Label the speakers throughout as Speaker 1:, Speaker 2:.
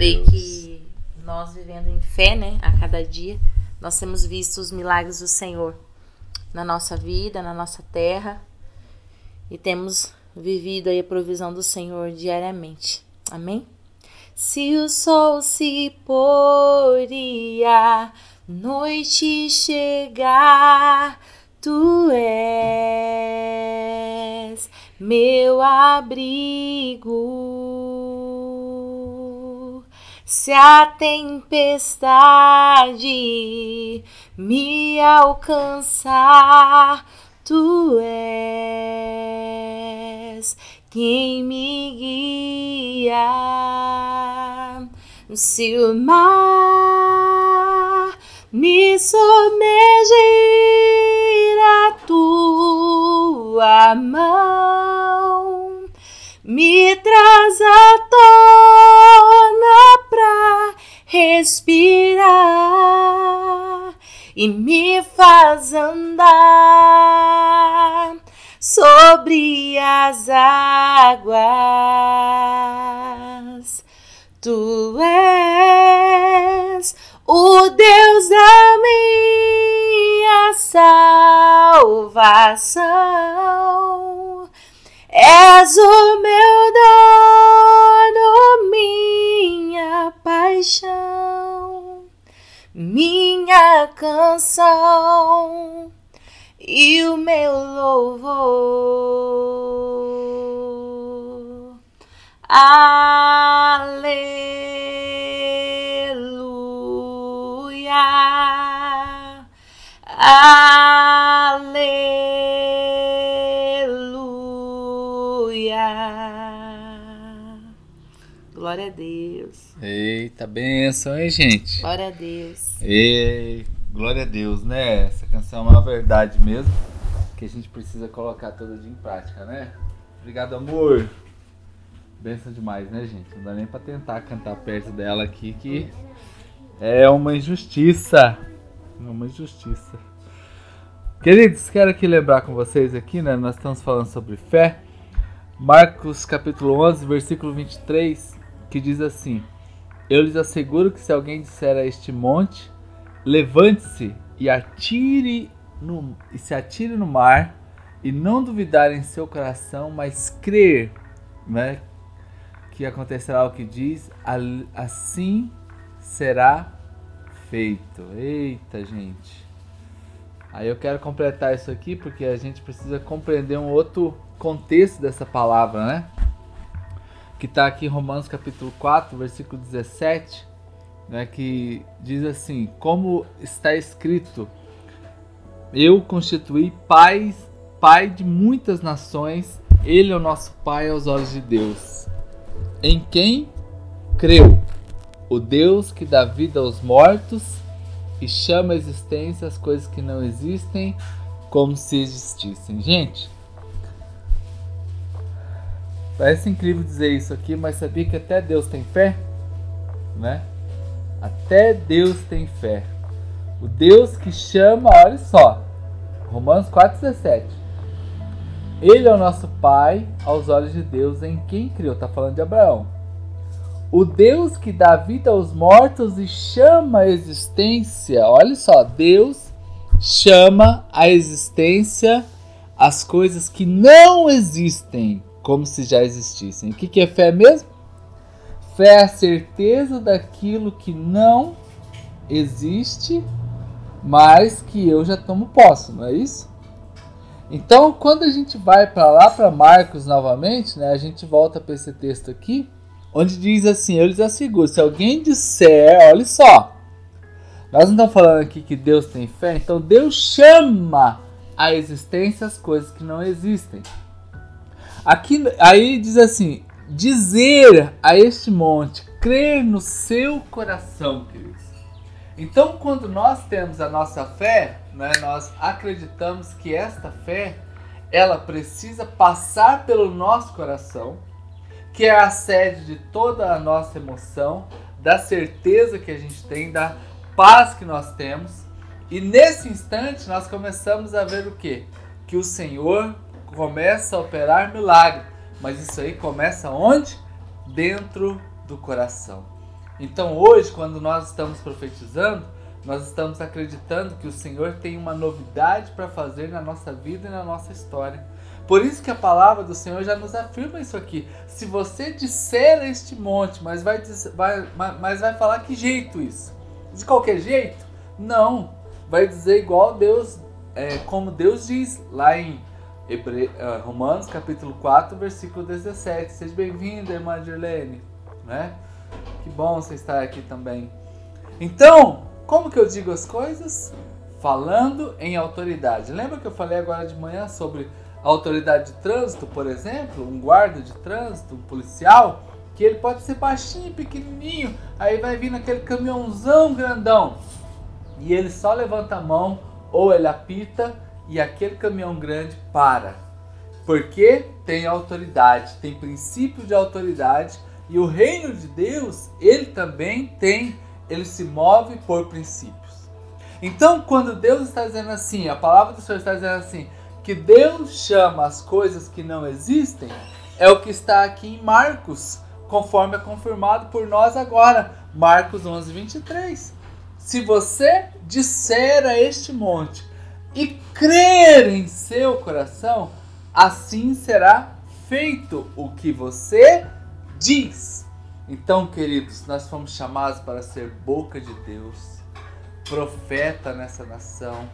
Speaker 1: Creio que nós vivendo em fé, né, a cada dia, nós temos visto os milagres do Senhor na nossa vida, na nossa terra e temos vivido aí a provisão do Senhor diariamente. Amém? Se o sol se pôr e a noite chegar, tu és meu abrigo. Se a tempestade me alcançar, tu és quem me guia. Se o mar me submergir, a tua mão me traz à tona respirar e me faz andar sobre as águas. Tu és o Deus da minha salvação. És o meu dono, minha paixão, minha canção e o meu louvor. Aleluia. Aleluia. Glória a Deus.
Speaker 2: Eita, benção, hein, gente?
Speaker 1: Glória a Deus.
Speaker 2: Ei, glória a Deus, né? Essa canção é uma verdade mesmo que a gente precisa colocar todo dia em prática, né? Obrigado, amor. Benção demais, né, gente? Não dá nem pra tentar cantar perto dela aqui, que é uma injustiça. É uma injustiça. Queridos, quero aqui lembrar com vocês aqui, né? Nós estamos falando sobre fé. Marcos capítulo 11, versículo 23, que diz assim: Eu lhes asseguro que se alguém disser a este monte, levante-se e atire no, e se atire no mar, e não duvidar em seu coração, mas crer, né, que acontecerá o que diz, assim será feito. Eita, gente. Aí eu quero completar isso aqui porque a gente precisa compreender um outro contexto dessa palavra, né? Que está aqui em Romanos capítulo 4, versículo 17, né, que diz assim: Como está escrito, eu constituí pai, pai de muitas nações, ele é o nosso pai aos olhos de Deus. Em quem creu? O Deus que dá vida aos mortos e chama a existência as coisas que não existem como se existissem. Gente, parece incrível dizer isso aqui, mas sabia que até Deus tem fé? Né? Até Deus tem fé. O Deus que chama, olha só, Romanos 4,17. Ele é o nosso Pai aos olhos de Deus em quem criou. Está falando de Abraão. O Deus que dá vida aos mortos e chama a existência. Olha só, Deus chama a existência as coisas que não existem como se já existissem. O que, que é fé mesmo? Fé é a certeza daquilo que não existe, mas que eu já tomo posse, não é isso? Então, quando a gente vai para lá para Marcos novamente, né, a gente volta para esse texto aqui, onde diz assim: Eu lhes asseguro, se alguém disser, olha só, nós não estamos falando aqui que Deus tem fé, então Deus chama a existência as coisas que não existem. Aqui, aí diz assim: dizer a este monte, crer no seu coração, queridos. Então, quando nós temos a nossa fé, né, nós acreditamos que esta fé ela precisa passar pelo nosso coração, que é a sede de toda a nossa emoção, da certeza que a gente tem, da paz que nós temos. E nesse instante nós começamos a ver o que? Que o Senhor começa a operar milagre. Mas isso aí começa onde? Dentro do coração. Então hoje, quando nós estamos profetizando, nós estamos acreditando que o Senhor tem uma novidade para fazer na nossa vida e na nossa história. Por isso que a palavra do Senhor já nos afirma isso aqui. Se você disser este monte, mas vai, vai, mas vai falar que jeito isso? De qualquer jeito? Não. Vai dizer igual Deus, é, como Deus diz lá em Hebre... Uh, Romanos capítulo 4, versículo 17. Seja bem-vinda, irmã Dirlene. Né? Que bom você estar aqui também. Então, como que eu digo as coisas? Falando em autoridade. Lembra que eu falei agora de manhã sobre a autoridade de trânsito, por exemplo? Um guarda de trânsito, um policial, que ele pode ser baixinho, pequenininho, aí vai vir naquele caminhãozão grandão. E ele só levanta a mão ou ele apita e aquele caminhão grande para. Porque tem autoridade, tem princípio de autoridade e o reino de Deus, ele também tem, ele se move por princípios. Então, quando Deus está dizendo assim, a palavra do Senhor está dizendo assim, que Deus chama as coisas que não existem, é o que está aqui em Marcos, conforme é confirmado por nós agora. Marcos 11, 23. Se você disser a este monte, e crer em seu coração, assim será feito o que você diz. Então, queridos, nós fomos chamados para ser boca de Deus, profeta nessa nação,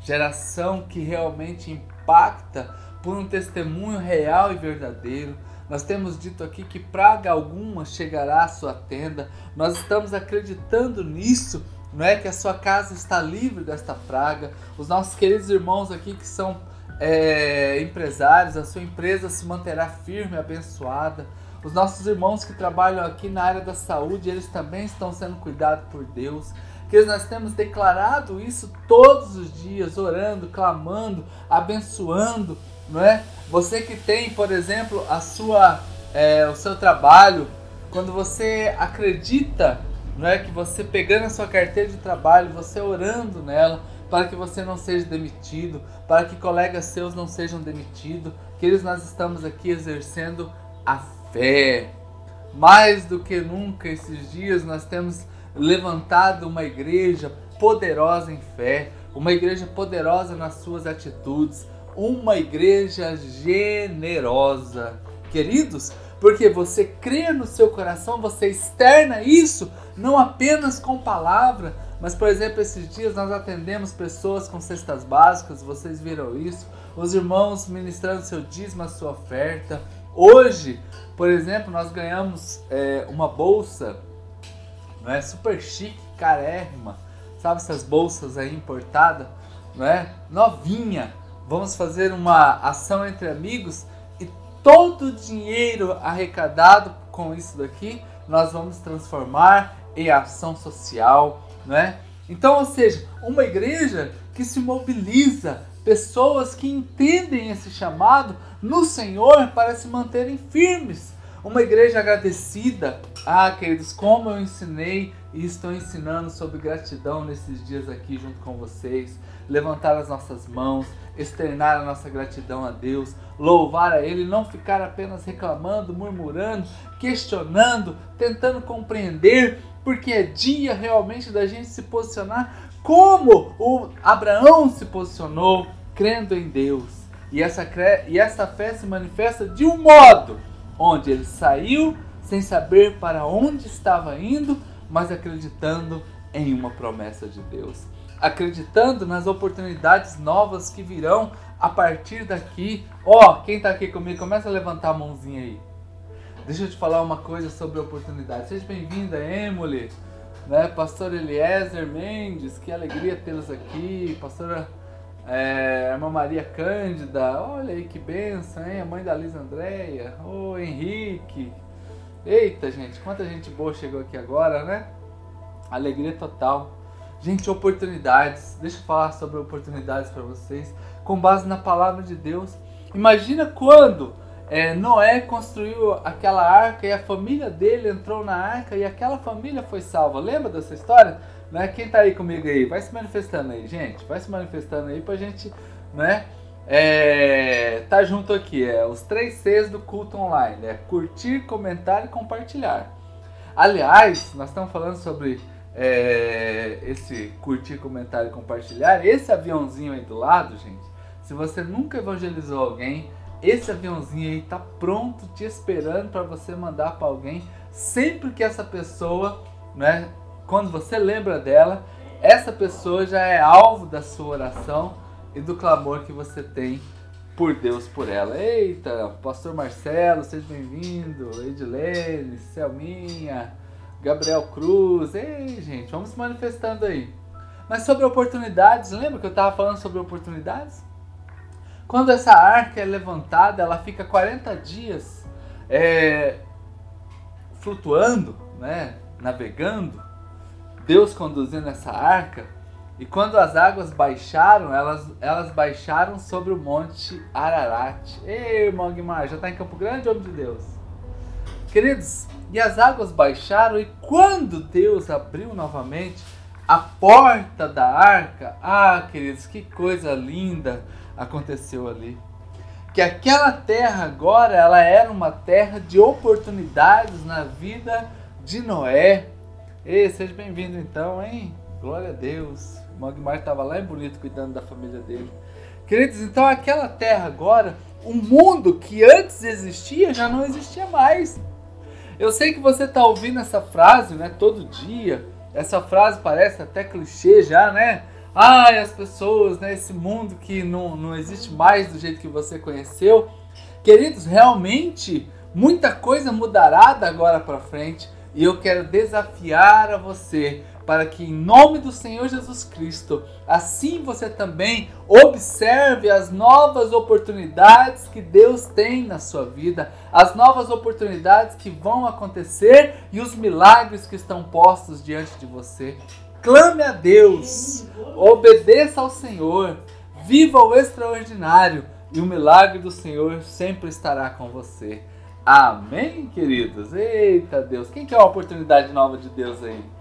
Speaker 2: geração que realmente impacta por um testemunho real e verdadeiro. Nós temos dito aqui que praga alguma chegará à sua tenda. Nós estamos acreditando nisso não é que a sua casa está livre desta praga. Os nossos queridos irmãos aqui que são é, empresários, a sua empresa se manterá firme, abençoada. Os nossos irmãos que trabalham aqui na área da saúde, eles também estão sendo cuidados por Deus. Que nós temos declarado isso todos os dias, orando, clamando, abençoando, não é? Você que tem, por exemplo, a sua, é, o seu trabalho, quando você acredita não é que você pegando a sua carteira de trabalho, você orando nela para que você não seja demitido, para que colegas seus não sejam demitidos, que eles nós estamos aqui exercendo a fé. Mais do que nunca esses dias nós temos levantado uma igreja poderosa em fé, uma igreja poderosa nas suas atitudes, uma igreja generosa. Queridos, porque você crê no seu coração, você externa isso não apenas com palavra, mas por exemplo, esses dias nós atendemos pessoas com cestas básicas, vocês viram isso, os irmãos ministrando seu dízimo, a sua oferta. Hoje, por exemplo, nós ganhamos é, uma bolsa, não é super chique, carérrima, sabe essas bolsas aí importadas, não é? Novinha. Vamos fazer uma ação entre amigos todo o dinheiro arrecadado com isso daqui nós vamos transformar em ação social, não é? Então, ou seja, uma igreja que se mobiliza, pessoas que entendem esse chamado no Senhor para se manterem firmes. Uma igreja agradecida. Ah, queridos, como eu ensinei e estou ensinando sobre gratidão nesses dias aqui junto com vocês. Levantar as nossas mãos, externar a nossa gratidão a Deus, louvar a Ele, não ficar apenas reclamando, murmurando, questionando, tentando compreender, porque é dia realmente da gente se posicionar como o Abraão se posicionou, crendo em Deus. E essa, e essa fé se manifesta de um modo onde ele saiu sem saber para onde estava indo, mas acreditando em uma promessa de Deus acreditando nas oportunidades novas que virão a partir daqui. Ó, oh, quem está aqui comigo, começa a levantar a mãozinha aí. Deixa eu te falar uma coisa sobre oportunidade. Seja bem-vinda, Emily, né? Pastor Eliezer Mendes, que alegria tê-los aqui. Pastora é, Irmã Maria Cândida, olha aí que benção, hein? A mãe da Liz Andréia, ô Henrique. Eita, gente, quanta gente boa chegou aqui agora, né? Alegria total. Gente, oportunidades. Deixa eu falar sobre oportunidades para vocês, com base na palavra de Deus. Imagina quando é, Noé construiu aquela arca e a família dele entrou na arca e aquela família foi salva. Lembra dessa história? Né? Quem tá aí comigo aí? Vai se manifestando aí, gente. Vai se manifestando aí pra gente, né? É, tá junto aqui, é os três Cs do culto online, é curtir, comentar e compartilhar. Aliás, nós estamos falando sobre é, esse curtir, comentar e compartilhar. Esse aviãozinho aí do lado, gente, se você nunca evangelizou alguém, esse aviãozinho aí tá pronto te esperando para você mandar para alguém sempre que essa pessoa, né, quando você lembra dela, essa pessoa já é alvo da sua oração e do clamor que você tem por Deus por ela. Eita, Pastor Marcelo, seja bem-vindo. Edilene, Selminha, Gabriel Cruz. Ei, gente, vamos se manifestando aí. Mas sobre oportunidades, lembra que eu estava falando sobre oportunidades? Quando essa arca é levantada, ela fica 40 dias é, flutuando, né, navegando, Deus conduzindo essa arca. E quando as águas baixaram, elas, elas baixaram sobre o monte Ararat. Ei, irmão Guimar, já está em Campo Grande, homem de Deus? Queridos, e as águas baixaram, e quando Deus abriu novamente a porta da arca, ah, queridos, que coisa linda aconteceu ali. Que aquela terra agora, ela era uma terra de oportunidades na vida de Noé. Ei, seja bem-vindo então, hein? Glória a Deus. Magmar estava lá em Bonito cuidando da família dele. Queridos, então aquela terra agora, um mundo que antes existia, já não existia mais. Eu sei que você está ouvindo essa frase, né, todo dia. Essa frase parece até clichê já, né? Ai, as pessoas, né, esse mundo que não, não existe mais do jeito que você conheceu. Queridos, realmente muita coisa mudará da agora para frente e eu quero desafiar a você para que, em nome do Senhor Jesus Cristo, assim você também observe as novas oportunidades que Deus tem na sua vida, as novas oportunidades que vão acontecer e os milagres que estão postos diante de você. Clame a Deus, obedeça ao Senhor, viva o extraordinário e o milagre do Senhor sempre estará com você. Amém, queridos? Eita Deus, quem quer uma oportunidade nova de Deus aí?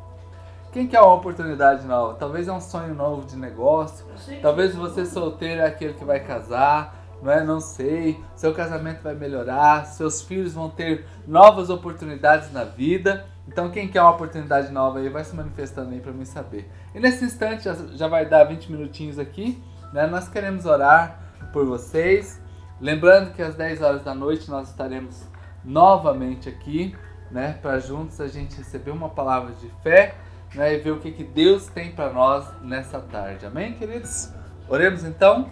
Speaker 2: Quem quer uma oportunidade nova? Talvez é um sonho novo de negócio. Talvez você solteiro é aquele que vai casar. Não é? Não sei. Seu casamento vai melhorar. Seus filhos vão ter novas oportunidades na vida. Então, quem quer uma oportunidade nova aí, vai se manifestando aí para mim saber. E nesse instante, já, vai dar 20 minutinhos aqui. Né? Nós queremos orar por vocês. Lembrando que às 10 horas da noite nós estaremos novamente aqui, né? Para juntos a gente receber uma palavra de fé né, e ver o que, que Deus tem para nós nessa tarde. Amém, queridos? Oremos então.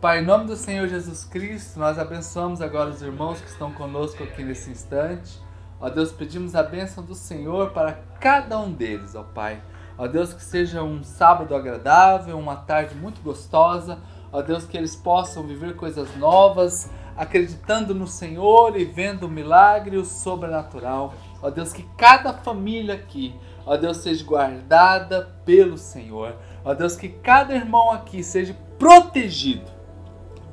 Speaker 2: Pai, em nome do Senhor Jesus Cristo, nós abençoamos agora os irmãos que estão conosco aqui nesse instante. Ó Deus, pedimos a bênção do Senhor para cada um deles, ó Pai. Ó Deus, que seja um sábado agradável, uma tarde muito gostosa. Ó Deus, que eles possam viver coisas novas, acreditando no Senhor e vendo o milagre e o sobrenatural. Ó Deus, que cada família aqui Ó Deus, seja guardada pelo Senhor. Ó Deus, que cada irmão aqui seja protegido.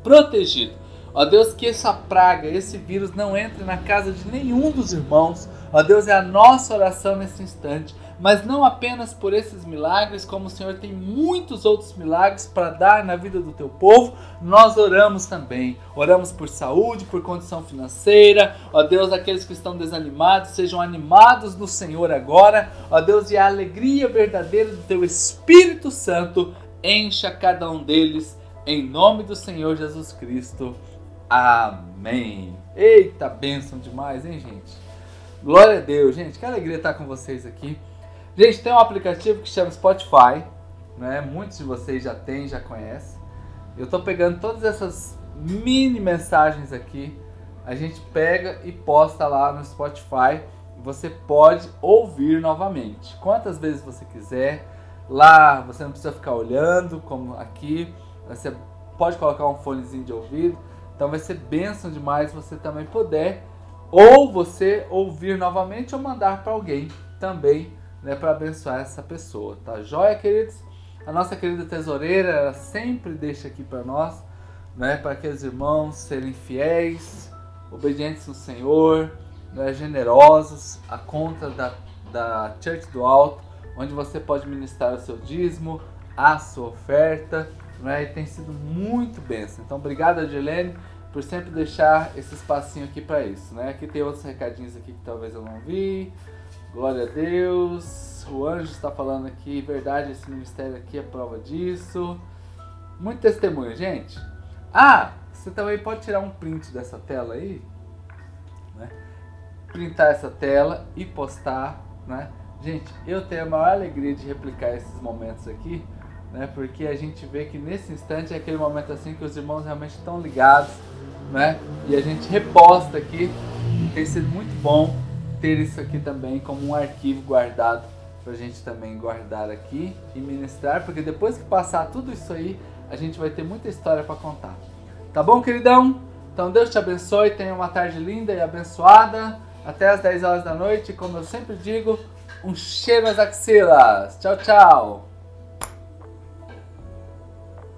Speaker 2: Protegido. Ó Deus, que essa praga, esse vírus não entre na casa de nenhum dos irmãos. Ó Deus, é a nossa oração nesse instante mas não apenas por esses milagres, como o Senhor tem muitos outros milagres para dar na vida do teu povo, nós oramos também. Oramos por saúde, por condição financeira. Ó Deus, aqueles que estão desanimados, sejam animados no Senhor agora. Ó Deus, e a alegria verdadeira do teu Espírito Santo encha cada um deles, em nome do Senhor Jesus Cristo. Amém. Eita, bênção demais, hein, gente? Glória a Deus, gente. Que alegria estar com vocês aqui. Gente, tem um aplicativo que chama Spotify, né? Muitos de vocês já têm, já conhecem. Eu estou pegando todas essas mini mensagens aqui, a gente pega e posta lá no Spotify. Você pode ouvir novamente, quantas vezes você quiser. Lá você não precisa ficar olhando, como aqui. Você pode colocar um fonezinho de ouvido. Então vai ser bênção demais você também puder ou você ouvir novamente ou mandar para alguém também né, para abençoar essa pessoa, tá? Joia, queridos? A nossa querida tesoureira, ela sempre deixa aqui para nós, né, para aqueles irmãos serem fiéis, obedientes no Senhor, né, generosos, a conta da, da Church do Alto, onde você pode ministrar o seu dízimo, a sua oferta, né, e tem sido muito benção. Então, obrigado, Adilene, por sempre deixar esse espacinho aqui para isso, né? Aqui tem outros recadinhos aqui que talvez eu não vi, Glória a Deus. O anjo está falando aqui, verdade, esse ministério aqui é prova disso. Muito testemunho, gente. Ah, você também pode tirar um print dessa tela aí, né? Printar essa tela e postar, né? Gente, eu tenho a maior alegria de replicar esses momentos aqui, né? Porque a gente vê que nesse instante é aquele momento assim que os irmãos realmente estão ligados, né? E a gente reposta aqui. Tem sido muito bom ter isso aqui também como um arquivo guardado para a gente também guardar aqui e ministrar, porque depois que passar tudo isso aí, a gente vai ter muita história para contar. Tá bom, queridão? Então Deus te abençoe, tenha uma tarde linda e abençoada. Até às 10 horas da noite, como eu sempre digo, um cheiro nas axilas. Tchau, tchau.